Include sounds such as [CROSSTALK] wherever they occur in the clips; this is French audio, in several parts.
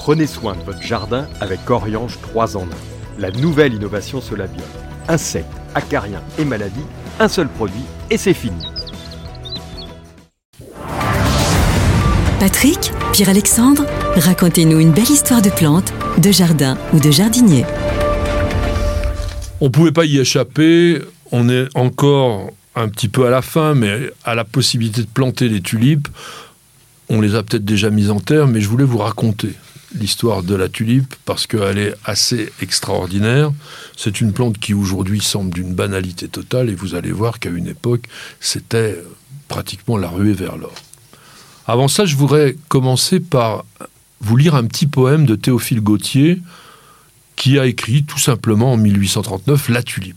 Prenez soin de votre jardin avec Oriange 3 en 1. La nouvelle innovation Solabium. Insectes, acariens et maladies, un seul produit et c'est fini. Patrick, Pierre-Alexandre, racontez-nous une belle histoire de plantes, de jardin ou de jardinier. On ne pouvait pas y échapper, on est encore un petit peu à la fin, mais à la possibilité de planter des tulipes. On les a peut-être déjà mises en terre, mais je voulais vous raconter l'histoire de la tulipe parce qu'elle est assez extraordinaire. C'est une plante qui aujourd'hui semble d'une banalité totale et vous allez voir qu'à une époque, c'était pratiquement la ruée vers l'or. Avant ça, je voudrais commencer par vous lire un petit poème de Théophile Gautier qui a écrit tout simplement en 1839 La tulipe.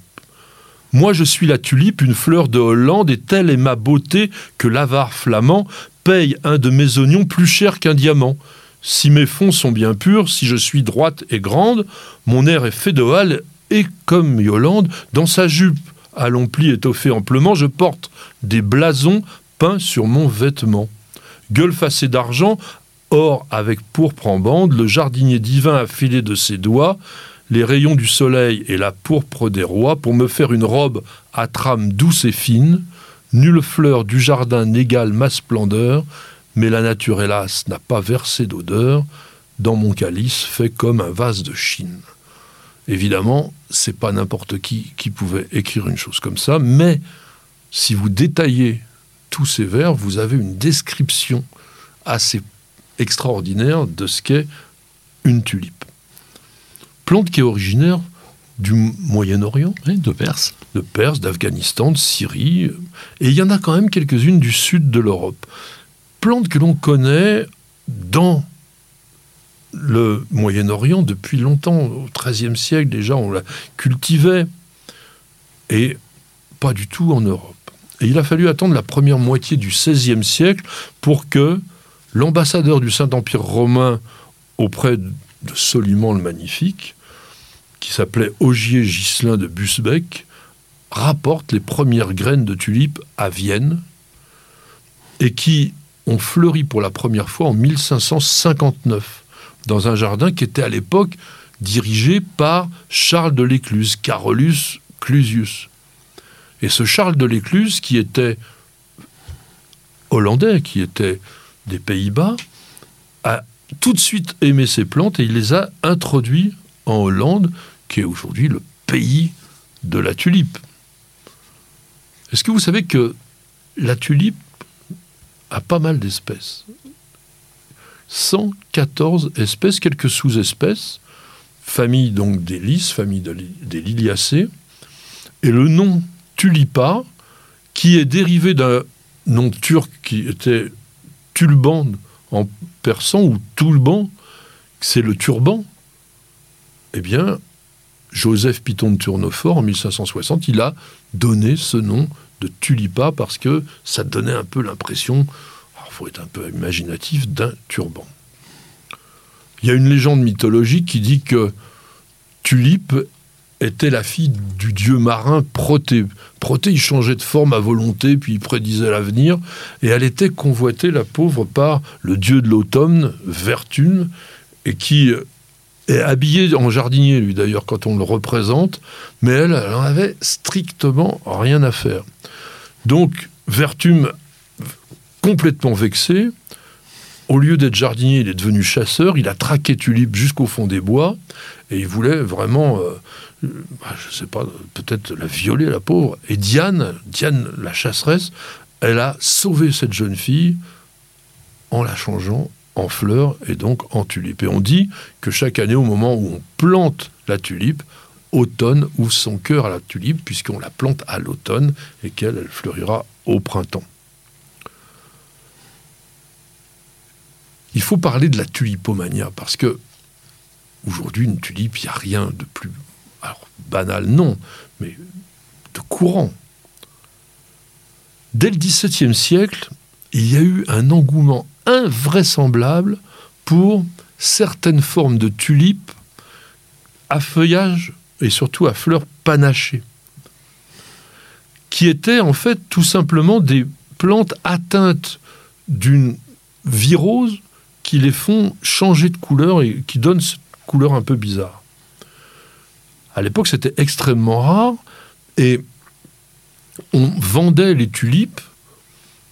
Moi je suis la tulipe, une fleur de Hollande, et telle est ma beauté que l'avare flamand paye un de mes oignons plus cher qu'un diamant. Si mes fonds sont bien purs, si je suis droite et grande, mon air est féodal et comme Yolande, dans sa jupe à long pli étoffé amplement, je porte des blasons peints sur mon vêtement. Gueule facée d'argent, or avec pourpre en bande, le jardinier divin a filé de ses doigts les rayons du soleil et la pourpre des rois pour me faire une robe à trame douce et fine. Nulle fleur du jardin n'égale ma splendeur, mais la nature, hélas, n'a pas versé d'odeur dans mon calice fait comme un vase de Chine. Évidemment, c'est pas n'importe qui qui pouvait écrire une chose comme ça, mais si vous détaillez tous ces vers, vous avez une description assez extraordinaire de ce qu'est une tulipe. Plante qui est originaire du Moyen-Orient, de Perse. De Perse, d'Afghanistan, de Syrie, et il y en a quand même quelques-unes du sud de l'Europe plante que l'on connaît dans le Moyen-Orient depuis longtemps. Au XIIIe siècle, déjà, on la cultivait. Et pas du tout en Europe. Et il a fallu attendre la première moitié du XVIe siècle pour que l'ambassadeur du Saint-Empire romain auprès de Soliman le Magnifique, qui s'appelait Ogier Ghislain de Busbeck, rapporte les premières graines de tulipes à Vienne et qui ont fleuri pour la première fois en 1559, dans un jardin qui était à l'époque dirigé par Charles de l'Écluse, Carolus Clusius. Et ce Charles de l'Écluse, qui était hollandais, qui était des Pays-Bas, a tout de suite aimé ces plantes et il les a introduits en Hollande, qui est aujourd'hui le pays de la tulipe. Est-ce que vous savez que la tulipe a pas mal d'espèces. 114 espèces, quelques sous-espèces, famille donc des lys, famille des liliacées, et le nom tulipa, qui est dérivé d'un nom turc qui était tulban en persan, ou tulban, c'est le turban, eh bien, Joseph Piton de Tournefort, en 1560, il a donné ce nom de tulipa parce que ça donnait un peu l'impression, il faut être un peu imaginatif, d'un turban. Il y a une légende mythologique qui dit que Tulipe était la fille du dieu marin Proté. Proté, il changeait de forme à volonté, puis il prédisait l'avenir, et elle était convoitée, la pauvre, par le dieu de l'automne, Vertune, et qui est habillé en jardinier, lui d'ailleurs, quand on le représente, mais elle, elle en avait strictement rien à faire. Donc, Vertum, complètement vexé, au lieu d'être jardinier, il est devenu chasseur, il a traqué Tulipe jusqu'au fond des bois, et il voulait vraiment, euh, bah, je ne sais pas, peut-être la violer, la pauvre. Et Diane, Diane, la chasseresse, elle a sauvé cette jeune fille en la changeant en fleur et donc en tulipe. Et on dit que chaque année, au moment où on plante la tulipe, automne ouvre son cœur à la tulipe, puisqu'on la plante à l'automne et qu'elle elle fleurira au printemps. Il faut parler de la tulipomania, parce que aujourd'hui, une tulipe, il n'y a rien de plus banal, non, mais de courant. Dès le XVIIe siècle, il y a eu un engouement invraisemblable pour certaines formes de tulipes à feuillage et surtout à fleurs panachées, qui étaient en fait tout simplement des plantes atteintes d'une virose qui les font changer de couleur et qui donnent cette couleur un peu bizarre. À l'époque, c'était extrêmement rare et on vendait les tulipes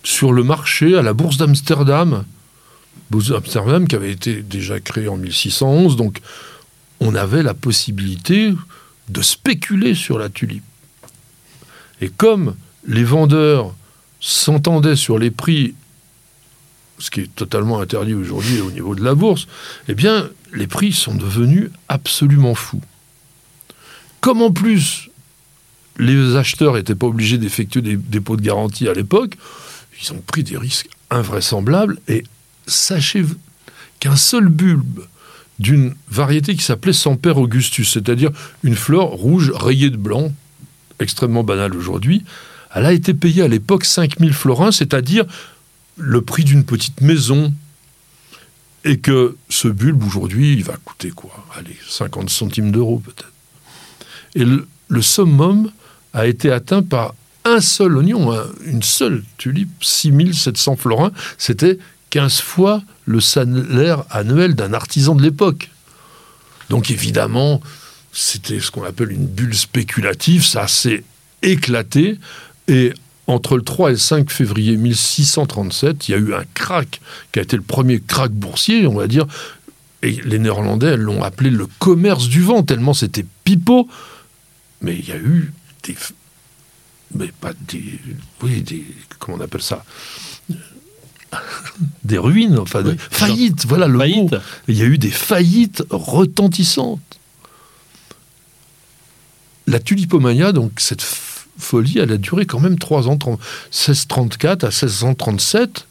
sur le marché à la bourse d'Amsterdam. Bourse d'Amsterdam qui avait été déjà créée en 1611, donc on avait la possibilité de spéculer sur la tulipe. Et comme les vendeurs s'entendaient sur les prix, ce qui est totalement interdit aujourd'hui au niveau de la bourse, eh bien, les prix sont devenus absolument fous. Comme en plus, les acheteurs n'étaient pas obligés d'effectuer des dépôts de garantie à l'époque, ils ont pris des risques invraisemblables. Et sachez qu'un seul bulbe d'une variété qui s'appelait Semper Augustus, c'est-à-dire une fleur rouge rayée de blanc, extrêmement banale aujourd'hui, elle a été payée à l'époque 5000 florins, c'est-à-dire le prix d'une petite maison. Et que ce bulbe, aujourd'hui, il va coûter quoi? Allez, 50 centimes d'euros peut-être. Et le, le, summum a été atteint par un seul oignon, une seule tulipe, 6700 florins. C'était 15 fois le salaire annuel d'un artisan de l'époque. Donc évidemment, c'était ce qu'on appelle une bulle spéculative, ça s'est éclaté, et entre le 3 et le 5 février 1637, il y a eu un crack qui a été le premier crack boursier, on va dire, et les Néerlandais l'ont appelé le commerce du vent, tellement c'était pipeau, mais il y a eu des... Mais pas des... Oui, des... Comment on appelle ça? [LAUGHS] des ruines, enfin des faillites, voilà le mot. Il y a eu des faillites retentissantes. La tulipomania, donc cette folie, elle a duré quand même trois ans, 1634 à 1637,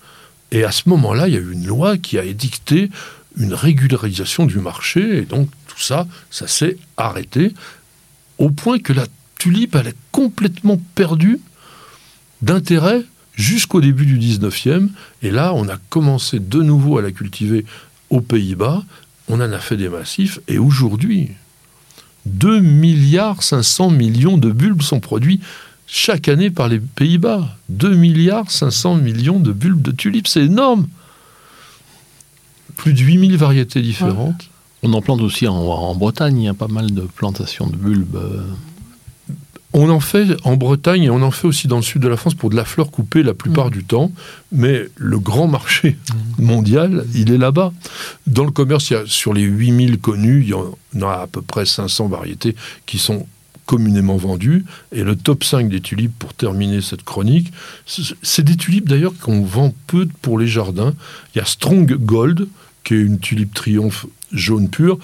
et à ce moment-là, il y a eu une loi qui a édicté une régularisation du marché, et donc tout ça, ça s'est arrêté, au point que la tulipe, elle est complètement perdue d'intérêt jusqu'au début du 19e. Et là, on a commencé de nouveau à la cultiver aux Pays-Bas. On en a fait des massifs. Et aujourd'hui, 2 milliards 500 millions de bulbes sont produits chaque année par les Pays-Bas. 2 milliards 500 millions de bulbes de tulipes, c'est énorme. Plus de 8000 variétés différentes. On en plante aussi en, Bretagne, il y a pas mal de plantations de bulbes. On en fait en Bretagne et on en fait aussi dans le sud de la France pour de la fleur coupée la plupart mm. du temps, mais le grand marché mm. mondial, il est là-bas. Dans le commerce, il y a, sur les 8000 connus, il y en a à peu près 500 variétés qui sont communément vendues. Et le top 5 des tulipes, pour terminer cette chronique, c'est des tulipes d'ailleurs qu'on vend peu pour les jardins. Il y a Strong Gold, qui est une tulipe triomphe jaune pure.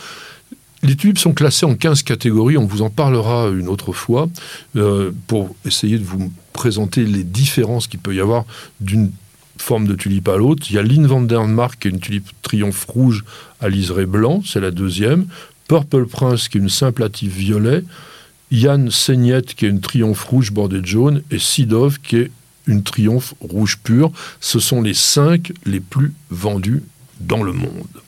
Les tulipes sont classées en 15 catégories, on vous en parlera une autre fois, euh, pour essayer de vous présenter les différences qu'il peut y avoir d'une forme de tulipe à l'autre. Il y a Lynn van der Mark, qui est une tulipe triomphe rouge à liseré blanc, c'est la deuxième. Purple Prince, qui est une simple violet. Yann Seignette, qui est une triomphe rouge bordée de jaune. Et Sidov, qui est une triomphe rouge pure. Ce sont les cinq les plus vendus dans le monde.